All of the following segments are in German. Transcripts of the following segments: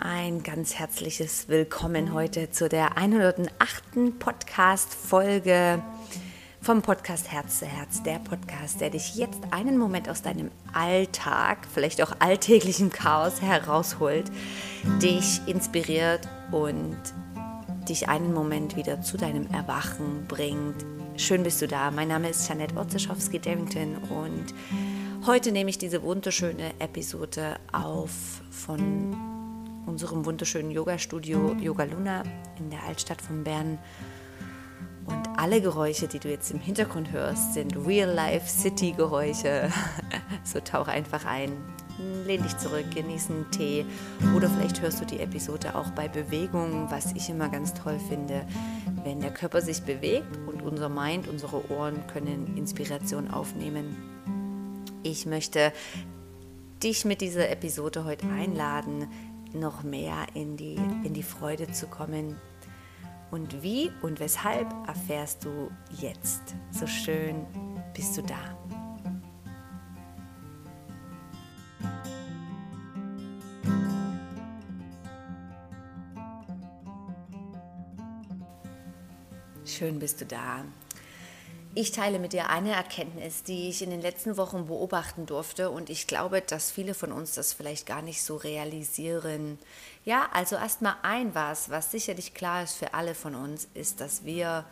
ein ganz herzliches Willkommen heute zu der 108. Podcast-Folge vom Podcast Herz zu Herz. Der Podcast, der dich jetzt einen Moment aus deinem Alltag, vielleicht auch alltäglichem Chaos herausholt, dich inspiriert und dich einen Moment wieder zu deinem Erwachen bringt. Schön bist du da. Mein Name ist Janette Otzeschowski-Darrington und heute nehme ich diese wunderschöne Episode auf von unserem wunderschönen Yoga-Studio Yoga Luna in der Altstadt von Bern. Und alle Geräusche, die du jetzt im Hintergrund hörst, sind Real-Life-City-Geräusche. so tauch einfach ein, lehn dich zurück, genieß einen Tee oder vielleicht hörst du die Episode auch bei Bewegung, was ich immer ganz toll finde, wenn der Körper sich bewegt und unser Mind, unsere Ohren können Inspiration aufnehmen. Ich möchte dich mit dieser Episode heute einladen, noch mehr in die, in die Freude zu kommen. Und wie und weshalb erfährst du jetzt. So schön bist du da. Schön bist du da. Ich teile mit dir eine Erkenntnis, die ich in den letzten Wochen beobachten durfte und ich glaube, dass viele von uns das vielleicht gar nicht so realisieren. Ja, also erstmal ein was, was sicherlich klar ist für alle von uns, ist, dass wir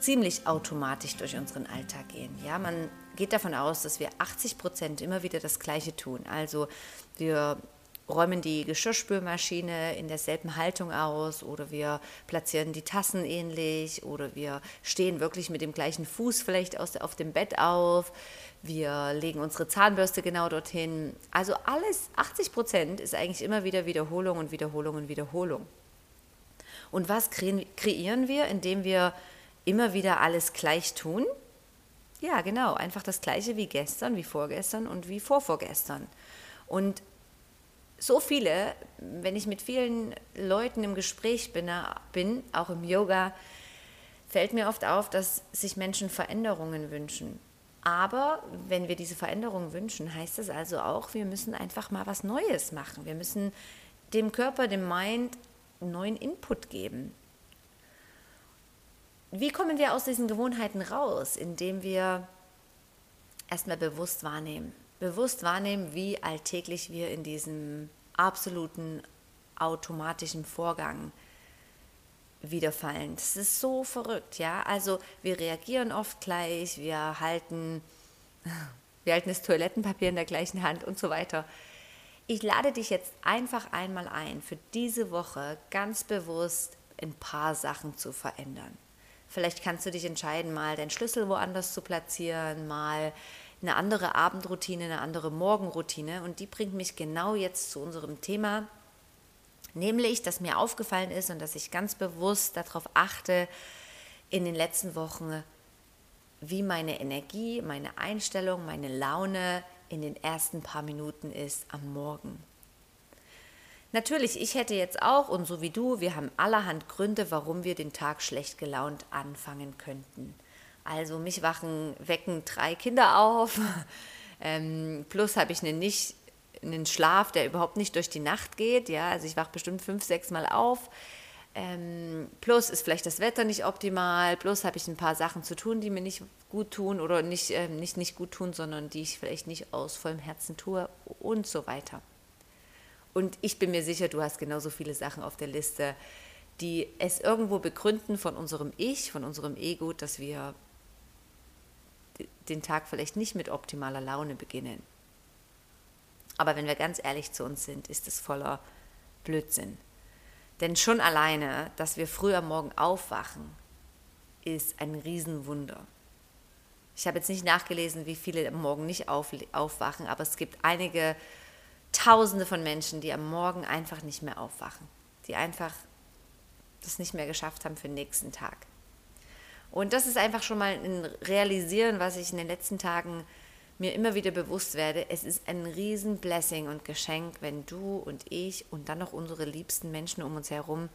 ziemlich automatisch durch unseren Alltag gehen. Ja, man geht davon aus, dass wir 80 Prozent immer wieder das Gleiche tun. Also wir räumen die Geschirrspülmaschine in derselben Haltung aus oder wir platzieren die Tassen ähnlich oder wir stehen wirklich mit dem gleichen Fuß vielleicht aus, auf dem Bett auf. Wir legen unsere Zahnbürste genau dorthin. Also alles, 80 Prozent ist eigentlich immer wieder Wiederholung und Wiederholung und Wiederholung. Und was kreieren wir, indem wir immer wieder alles gleich tun? Ja, genau, einfach das gleiche wie gestern, wie vorgestern und wie vorvorgestern. Und so viele, wenn ich mit vielen Leuten im Gespräch bin, bin, auch im Yoga, fällt mir oft auf, dass sich Menschen Veränderungen wünschen. Aber wenn wir diese Veränderungen wünschen, heißt das also auch, wir müssen einfach mal was Neues machen. Wir müssen dem Körper, dem Mind neuen Input geben. Wie kommen wir aus diesen Gewohnheiten raus? Indem wir erstmal bewusst wahrnehmen bewusst wahrnehmen, wie alltäglich wir in diesem absoluten automatischen Vorgang wiederfallen. Das ist so verrückt, ja. Also wir reagieren oft gleich, wir halten, wir halten das Toilettenpapier in der gleichen Hand und so weiter. Ich lade dich jetzt einfach einmal ein, für diese Woche ganz bewusst ein paar Sachen zu verändern. Vielleicht kannst du dich entscheiden, mal deinen Schlüssel woanders zu platzieren, mal eine andere Abendroutine, eine andere Morgenroutine. Und die bringt mich genau jetzt zu unserem Thema, nämlich, dass mir aufgefallen ist und dass ich ganz bewusst darauf achte in den letzten Wochen, wie meine Energie, meine Einstellung, meine Laune in den ersten paar Minuten ist am Morgen. Natürlich, ich hätte jetzt auch, und so wie du, wir haben allerhand Gründe, warum wir den Tag schlecht gelaunt anfangen könnten. Also mich wachen, wecken drei Kinder auf. Ähm, plus habe ich einen, nicht, einen Schlaf, der überhaupt nicht durch die Nacht geht. Ja, also ich wache bestimmt fünf, sechs Mal auf. Ähm, plus ist vielleicht das Wetter nicht optimal. Plus habe ich ein paar Sachen zu tun, die mir nicht gut tun oder nicht, äh, nicht, nicht gut tun, sondern die ich vielleicht nicht aus vollem Herzen tue und so weiter. Und ich bin mir sicher, du hast genauso viele Sachen auf der Liste, die es irgendwo begründen von unserem Ich, von unserem Ego, dass wir den Tag vielleicht nicht mit optimaler Laune beginnen. Aber wenn wir ganz ehrlich zu uns sind, ist es voller Blödsinn. Denn schon alleine, dass wir früh am Morgen aufwachen, ist ein Riesenwunder. Ich habe jetzt nicht nachgelesen, wie viele am Morgen nicht auf, aufwachen, aber es gibt einige Tausende von Menschen, die am Morgen einfach nicht mehr aufwachen, die einfach das nicht mehr geschafft haben für den nächsten Tag. Und das ist einfach schon mal ein Realisieren, was ich in den letzten Tagen mir immer wieder bewusst werde. Es ist ein riesen Blessing und Geschenk, wenn du und ich und dann noch unsere liebsten Menschen um uns herum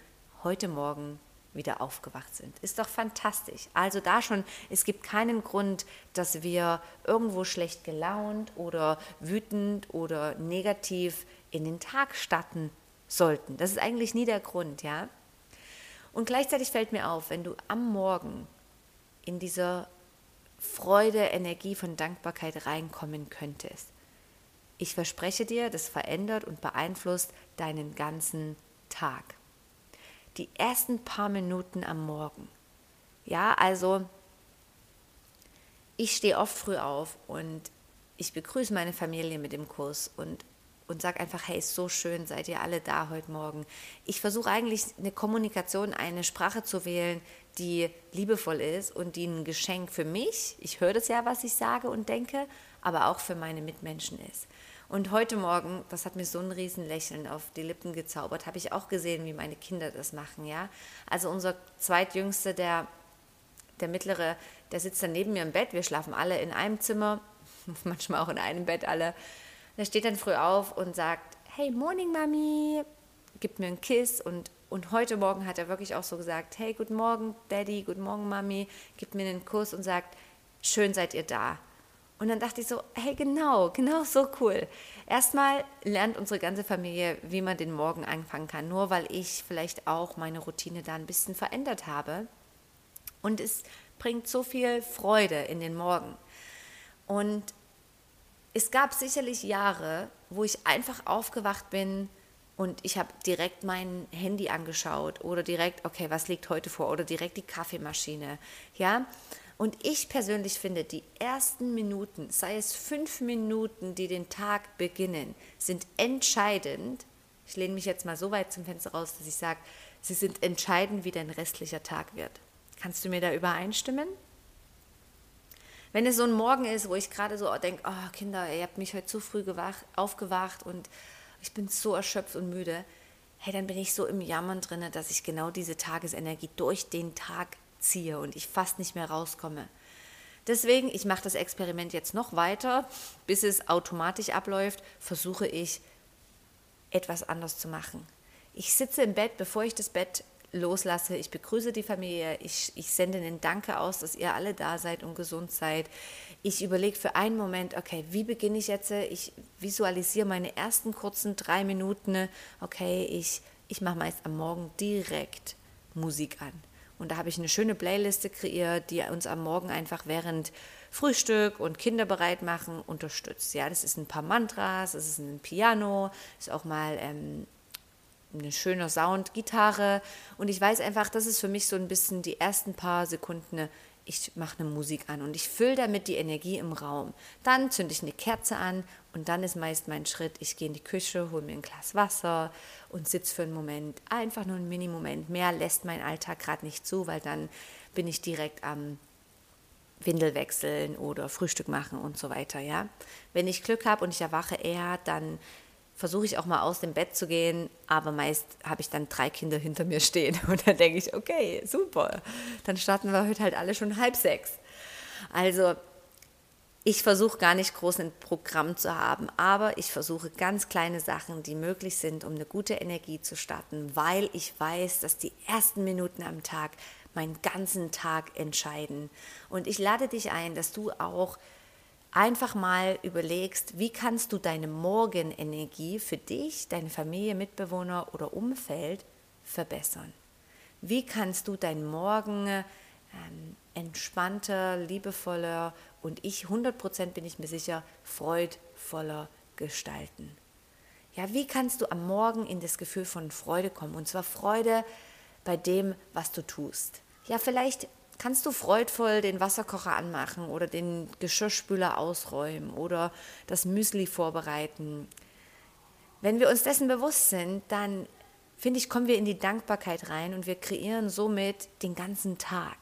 heute Morgen wieder aufgewacht sind. Ist doch fantastisch. Also da schon, es gibt keinen Grund, dass wir irgendwo schlecht gelaunt oder wütend oder negativ in den Tag starten sollten. Das ist eigentlich nie der Grund, ja. Und gleichzeitig fällt mir auf, wenn du am Morgen in dieser Freude, Energie von Dankbarkeit reinkommen könntest. Ich verspreche dir, das verändert und beeinflusst deinen ganzen Tag. Die ersten paar Minuten am Morgen. Ja, also ich stehe oft früh auf und ich begrüße meine Familie mit dem Kurs und, und sage einfach, hey, ist so schön, seid ihr alle da heute Morgen. Ich versuche eigentlich eine Kommunikation, eine Sprache zu wählen, die liebevoll ist und die ein Geschenk für mich, ich höre das ja, was ich sage und denke, aber auch für meine Mitmenschen ist. Und heute Morgen, das hat mir so ein Riesenlächeln auf die Lippen gezaubert, habe ich auch gesehen, wie meine Kinder das machen, ja. Also unser zweitjüngster, der, der mittlere, der sitzt dann neben mir im Bett, wir schlafen alle in einem Zimmer, manchmal auch in einem Bett alle. Der steht dann früh auf und sagt, hey, Morning Mami, gibt mir einen Kiss und und heute Morgen hat er wirklich auch so gesagt, hey, guten Morgen, Daddy, guten Morgen, Mami, gibt mir einen Kuss und sagt, schön seid ihr da. Und dann dachte ich so, hey, genau, genau so cool. Erstmal lernt unsere ganze Familie, wie man den Morgen anfangen kann, nur weil ich vielleicht auch meine Routine da ein bisschen verändert habe. Und es bringt so viel Freude in den Morgen. Und es gab sicherlich Jahre, wo ich einfach aufgewacht bin und ich habe direkt mein Handy angeschaut oder direkt, okay, was liegt heute vor oder direkt die Kaffeemaschine, ja. Und ich persönlich finde, die ersten Minuten, sei es fünf Minuten, die den Tag beginnen, sind entscheidend. Ich lehne mich jetzt mal so weit zum Fenster raus, dass ich sage, sie sind entscheidend, wie dein restlicher Tag wird. Kannst du mir da übereinstimmen? Wenn es so ein Morgen ist, wo ich gerade so denke, oh Kinder, ihr habt mich heute zu früh gewacht, aufgewacht und ich bin so erschöpft und müde, hey, dann bin ich so im Jammern drin, dass ich genau diese Tagesenergie durch den Tag ziehe und ich fast nicht mehr rauskomme. Deswegen, ich mache das Experiment jetzt noch weiter, bis es automatisch abläuft, versuche ich etwas anders zu machen. Ich sitze im Bett, bevor ich das Bett loslasse. Ich begrüße die Familie. Ich, ich sende einen Danke aus, dass ihr alle da seid und gesund seid. Ich überlege für einen Moment, okay, wie beginne ich jetzt? Ich visualisiere meine ersten kurzen drei Minuten. Okay, ich, ich mache meist am Morgen direkt Musik an. Und da habe ich eine schöne Playliste kreiert, die uns am Morgen einfach während Frühstück und Kinder bereit machen unterstützt. Ja, das ist ein paar Mantras, das ist ein Piano, ist auch mal ähm, eine schöne Sound, Gitarre. Und ich weiß einfach, das ist für mich so ein bisschen die ersten paar Sekunden, ich mache eine Musik an und ich fülle damit die Energie im Raum. Dann zünde ich eine Kerze an und dann ist meist mein Schritt, ich gehe in die Küche, hole mir ein Glas Wasser und sitze für einen Moment, einfach nur einen Mini-Moment. Mehr lässt mein Alltag gerade nicht zu, weil dann bin ich direkt am Windel wechseln oder Frühstück machen und so weiter, ja. Wenn ich Glück habe und ich erwache eher, dann versuche ich auch mal aus dem Bett zu gehen, aber meist habe ich dann drei Kinder hinter mir stehen und dann denke ich, okay, super, dann starten wir heute halt alle schon halb sechs. Also ich versuche gar nicht groß ein Programm zu haben, aber ich versuche ganz kleine Sachen, die möglich sind, um eine gute Energie zu starten, weil ich weiß, dass die ersten Minuten am Tag meinen ganzen Tag entscheiden. Und ich lade dich ein, dass du auch einfach mal überlegst, wie kannst du deine Morgenenergie für dich, deine Familie, Mitbewohner oder Umfeld verbessern? Wie kannst du deinen Morgen ähm, entspannter, liebevoller und ich 100% bin ich mir sicher, freudvoller gestalten? Ja, wie kannst du am Morgen in das Gefühl von Freude kommen? Und zwar Freude bei dem, was du tust. Ja, vielleicht kannst du freudvoll den Wasserkocher anmachen oder den Geschirrspüler ausräumen oder das Müsli vorbereiten. Wenn wir uns dessen bewusst sind, dann finde ich, kommen wir in die Dankbarkeit rein und wir kreieren somit den ganzen Tag.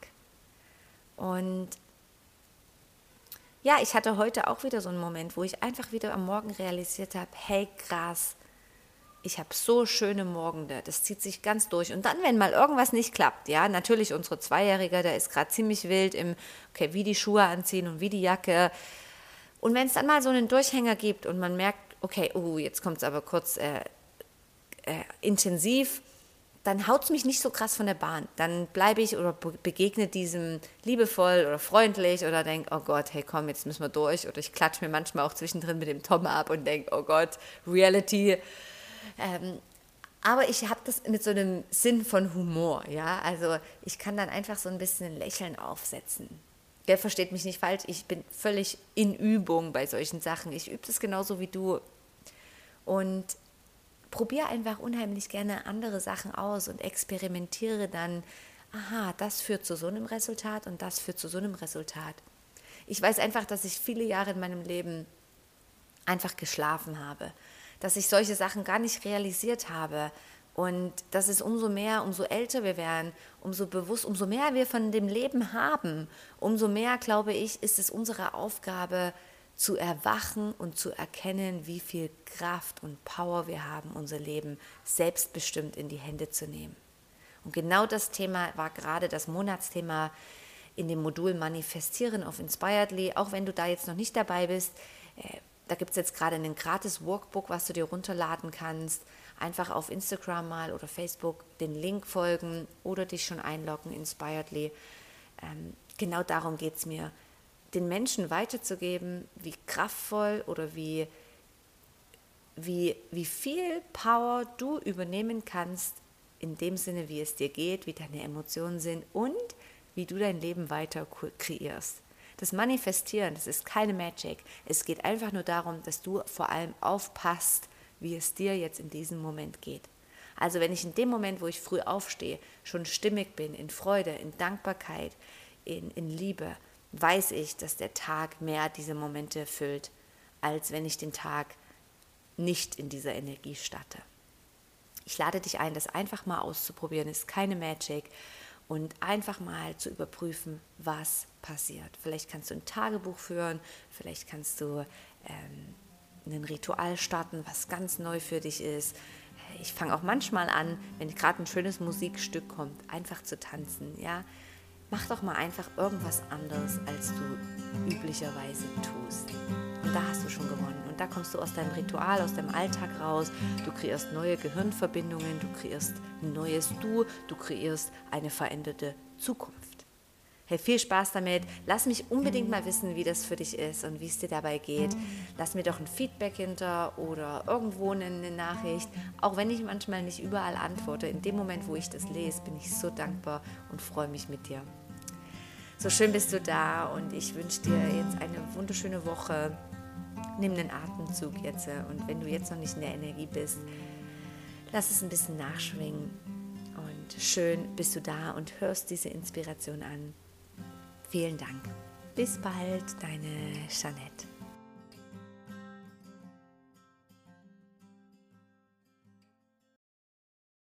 Und ja, ich hatte heute auch wieder so einen Moment, wo ich einfach wieder am Morgen realisiert habe, hey krass, ich habe so schöne Morgende, das zieht sich ganz durch. Und dann, wenn mal irgendwas nicht klappt, ja, natürlich unsere Zweijährige, der ist gerade ziemlich wild im, okay, wie die Schuhe anziehen und wie die Jacke. Und wenn es dann mal so einen Durchhänger gibt und man merkt, okay, oh, jetzt kommt es aber kurz äh, äh, intensiv, dann haut es mich nicht so krass von der Bahn. Dann bleibe ich oder begegne diesem liebevoll oder freundlich oder denke, oh Gott, hey komm, jetzt müssen wir durch. Oder ich klatsche mir manchmal auch zwischendrin mit dem Tom ab und denke, oh Gott, Reality ähm, Aber ich habe das mit so einem Sinn von Humor, ja. Also ich kann dann einfach so ein bisschen ein Lächeln aufsetzen. Der versteht mich nicht falsch, ich bin völlig in Übung bei solchen Sachen. Ich übe das genauso wie du. Und probiere einfach unheimlich gerne andere Sachen aus und experimentiere dann, aha, das führt zu so einem Resultat und das führt zu so einem Resultat. Ich weiß einfach, dass ich viele Jahre in meinem Leben einfach geschlafen habe, dass ich solche Sachen gar nicht realisiert habe und dass es umso mehr, umso älter wir werden, umso bewusst, umso mehr wir von dem Leben haben, umso mehr, glaube ich, ist es unsere Aufgabe, zu erwachen und zu erkennen, wie viel Kraft und Power wir haben, unser Leben selbstbestimmt in die Hände zu nehmen. Und genau das Thema war gerade das Monatsthema in dem Modul Manifestieren auf Inspiredly. Auch wenn du da jetzt noch nicht dabei bist, äh, da gibt es jetzt gerade ein gratis Workbook, was du dir runterladen kannst. Einfach auf Instagram mal oder Facebook den Link folgen oder dich schon einloggen, Inspiredly. Ähm, genau darum geht es mir, den Menschen weiterzugeben, wie kraftvoll oder wie, wie, wie viel Power du übernehmen kannst, in dem Sinne, wie es dir geht, wie deine Emotionen sind und wie du dein Leben weiter kreierst. Das Manifestieren, das ist keine Magic. Es geht einfach nur darum, dass du vor allem aufpasst, wie es dir jetzt in diesem Moment geht. Also wenn ich in dem Moment, wo ich früh aufstehe, schon stimmig bin, in Freude, in Dankbarkeit, in, in Liebe, weiß ich, dass der Tag mehr diese Momente füllt, als wenn ich den Tag nicht in dieser Energie statte. Ich lade dich ein, das einfach mal auszuprobieren, ist keine Magic und einfach mal zu überprüfen, was passiert. Vielleicht kannst du ein Tagebuch führen, vielleicht kannst du ähm, ein Ritual starten, was ganz neu für dich ist. Ich fange auch manchmal an, wenn gerade ein schönes Musikstück kommt, einfach zu tanzen. Ja, mach doch mal einfach irgendwas anderes, als du üblicherweise tust. Und da hast du schon gewonnen. Und da kommst du aus deinem Ritual, aus deinem Alltag raus. Du kreierst neue Gehirnverbindungen, du kreierst ein neues Du, du kreierst eine veränderte Zukunft. Hey, viel Spaß damit. Lass mich unbedingt mal wissen, wie das für dich ist und wie es dir dabei geht. Lass mir doch ein Feedback hinter oder irgendwo eine Nachricht. Auch wenn ich manchmal nicht überall antworte, in dem Moment, wo ich das lese, bin ich so dankbar und freue mich mit dir. So schön bist du da und ich wünsche dir jetzt eine wunderschöne Woche nimm den Atemzug jetzt äh, und wenn du jetzt noch nicht in der Energie bist, lass es ein bisschen nachschwingen und schön bist du da und hörst diese Inspiration an. Vielen Dank. Bis bald, deine Jeanette.